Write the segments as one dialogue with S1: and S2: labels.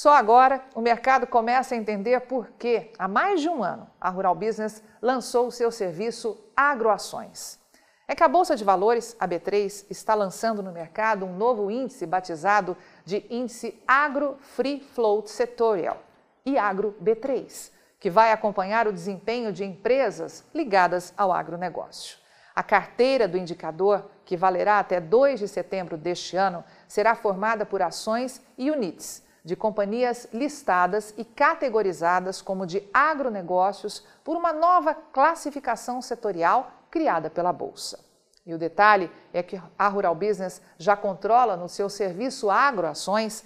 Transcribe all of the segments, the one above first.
S1: Só agora o mercado começa a entender por que, há mais de um ano, a Rural Business lançou o seu serviço Agroações. É que a Bolsa de Valores, a B3, está lançando no mercado um novo índice batizado de Índice Agro Free Float Setorial, IAGRO B3, que vai acompanhar o desempenho de empresas ligadas ao agronegócio. A carteira do indicador, que valerá até 2 de setembro deste ano, será formada por ações e units de companhias listadas e categorizadas como de agronegócios por uma nova classificação setorial criada pela Bolsa. E o detalhe é que a Rural Business já controla no seu serviço agroações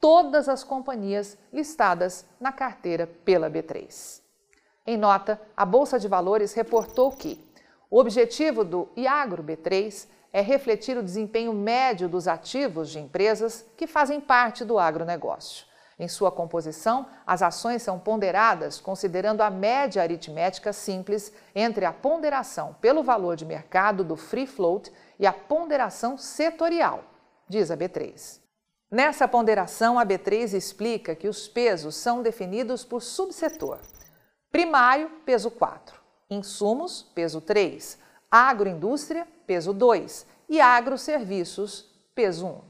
S1: todas as companhias listadas na carteira pela B3. Em nota, a Bolsa de Valores reportou que o objetivo do IAGRO B3 é refletir o desempenho médio dos ativos de empresas que fazem parte do agronegócio. Em sua composição, as ações são ponderadas considerando a média aritmética simples entre a ponderação pelo valor de mercado do free float e a ponderação setorial, diz a B3. Nessa ponderação, a B3 explica que os pesos são definidos por subsetor. Primário, peso 4. Insumos, peso 3 agroindústria, peso 2, e agroserviços, peso 1.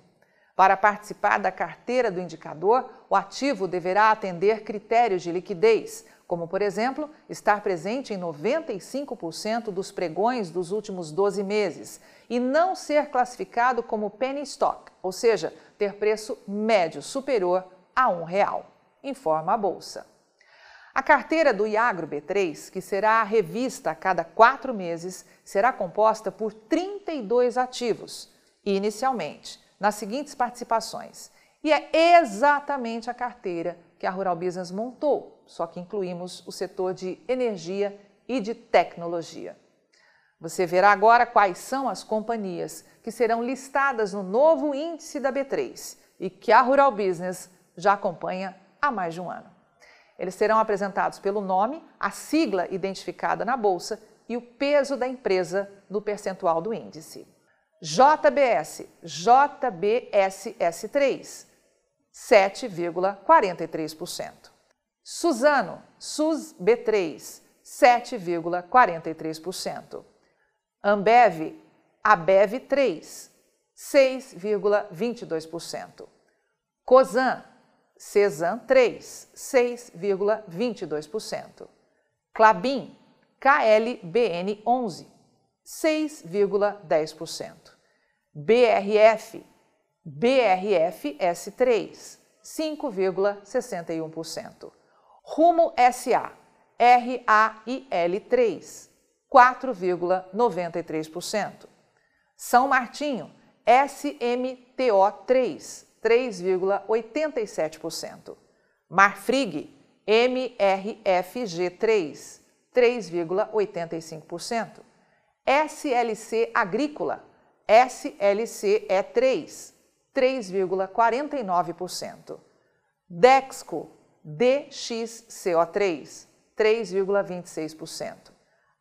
S1: Para participar da carteira do indicador, o ativo deverá atender critérios de liquidez, como, por exemplo, estar presente em 95% dos pregões dos últimos 12 meses e não ser classificado como penny stock, ou seja, ter preço médio superior a um real, informa a Bolsa. A carteira do Iagro B3, que será revista a cada quatro meses, será composta por 32 ativos, inicialmente, nas seguintes participações. E é exatamente a carteira que a Rural Business montou, só que incluímos o setor de energia e de tecnologia. Você verá agora quais são as companhias que serão listadas no novo índice da B3 e que a Rural Business já acompanha há mais de um ano. Eles serão apresentados pelo nome, a sigla identificada na bolsa e o peso da empresa no percentual do índice. JBS, JBSS3, 7,43%. Suzano, SUSB3, 7,43%. Ambev, ABEV3, 6,22%. Cosan, Cezan 3, 6,22%. Clabin, KLBN 11, 6,10%. BRF, BRF S3, 5,61%. Rumo SA, RAIL 3, 4,93%. São Martinho, SMTO 3, 3,87%. Marfrig, MRFG3, 3,85%. SLC Agrícola, SLCE3, 3,49%. Dexco, DXCO3, 3,26%.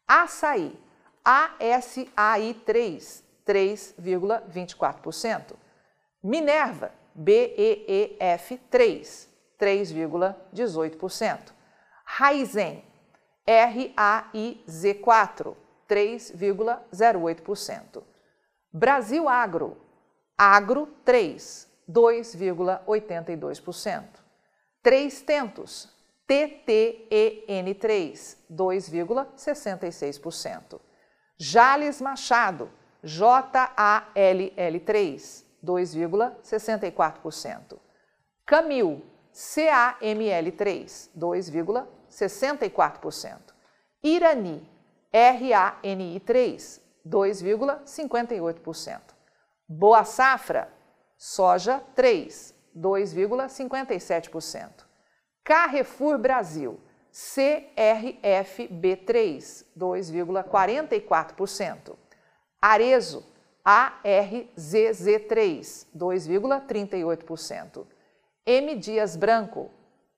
S1: Açaí, ASAI3, 3,24%. Minerva, BEEF 3, 3,18%. Raizen, RAIZ 4, 3,08%. Brasil Agro, Agro 3, 2,82%. Três Tentos, TTEN 3, 2,66%. Jales Machado, JALL 3, 2,64%. Camil, CAML3, 2,64%. Irani, RANI3, 2,58%. Boa Safra, soja 3, 2,57%. Carrefour Brasil, CRFB3, 2,44%. Arezo, ARZZ3, 2,38%. M. Dias Branco,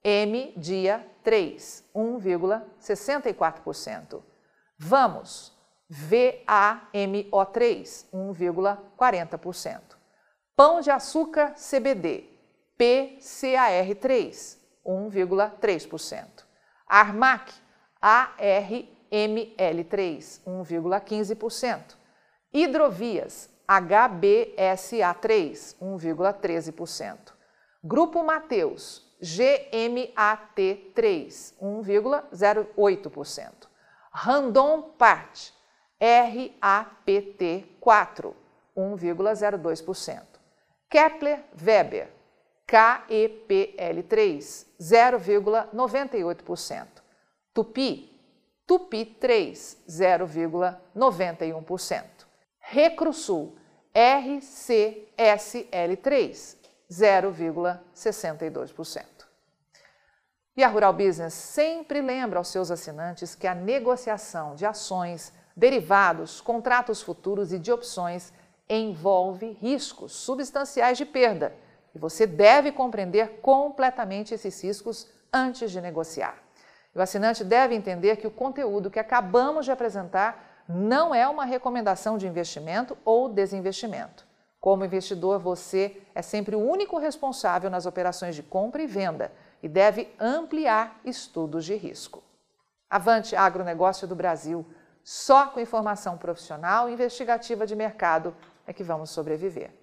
S1: M. Dia 3, 1,64%. Vamos, VAMO3, 1,40%. Pão de açúcar CBD, PCAR3, 1,3%. Armac, ARML3, 1,15%. Hidrovias, HBSA3, 1,13%. Grupo Mateus, GMAT3, 1,08%. Randon Part, RAPT4, 1,02%. Kepler Weber, KEPL3, 0,98%. Tupi, Tupi 3, 0,91%. Recrusul, RCSL3, 0,62%. E a Rural Business sempre lembra aos seus assinantes que a negociação de ações, derivados, contratos futuros e de opções envolve riscos substanciais de perda e você deve compreender completamente esses riscos antes de negociar. O assinante deve entender que o conteúdo que acabamos de apresentar não é uma recomendação de investimento ou desinvestimento. Como investidor, você é sempre o único responsável nas operações de compra e venda e deve ampliar estudos de risco. Avante agronegócio do Brasil. Só com informação profissional e investigativa de mercado é que vamos sobreviver.